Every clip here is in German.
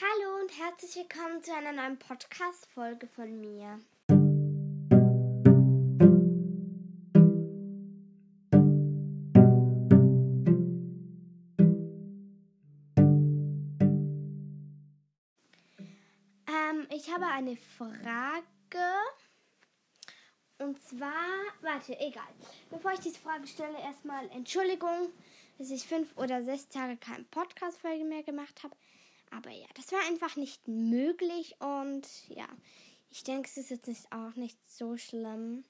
Hallo und herzlich willkommen zu einer neuen Podcast-Folge von mir. Ähm, ich habe eine Frage. Und zwar, warte, egal. Bevor ich diese Frage stelle, erstmal Entschuldigung, dass ich fünf oder sechs Tage keine Podcast-Folge mehr gemacht habe. Aber ja, das war einfach nicht möglich und ja, ich denke, es ist jetzt nicht, auch nicht so schlimm.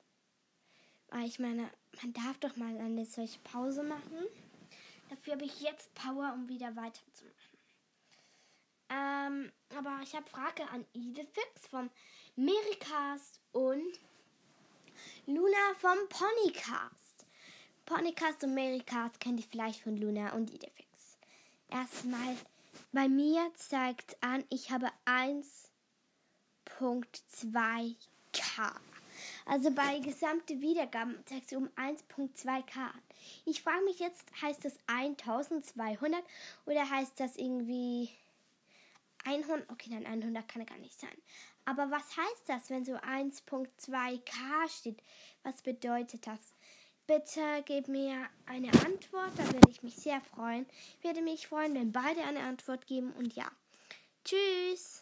Weil ich meine, man darf doch mal eine solche Pause machen. Dafür habe ich jetzt Power, um wieder weiterzumachen. Ähm, aber ich habe Frage an Idefix vom Mericast und Luna vom Ponycast. Ponycast und Mericast kennt ihr vielleicht von Luna und Idefix. Erstmal, bei mir zeigt an, ich habe 1.2k. Also bei gesamte Wiedergaben zeigt sie um 1.2k. Ich frage mich jetzt, heißt das 1200 oder heißt das irgendwie 100? Okay, nein, 100 kann gar nicht sein. Aber was heißt das, wenn so 1.2k steht? Was bedeutet das? Bitte gib mir eine Antwort, da würde ich mich sehr freuen. Ich würde mich freuen, wenn beide eine Antwort geben und ja. Tschüss!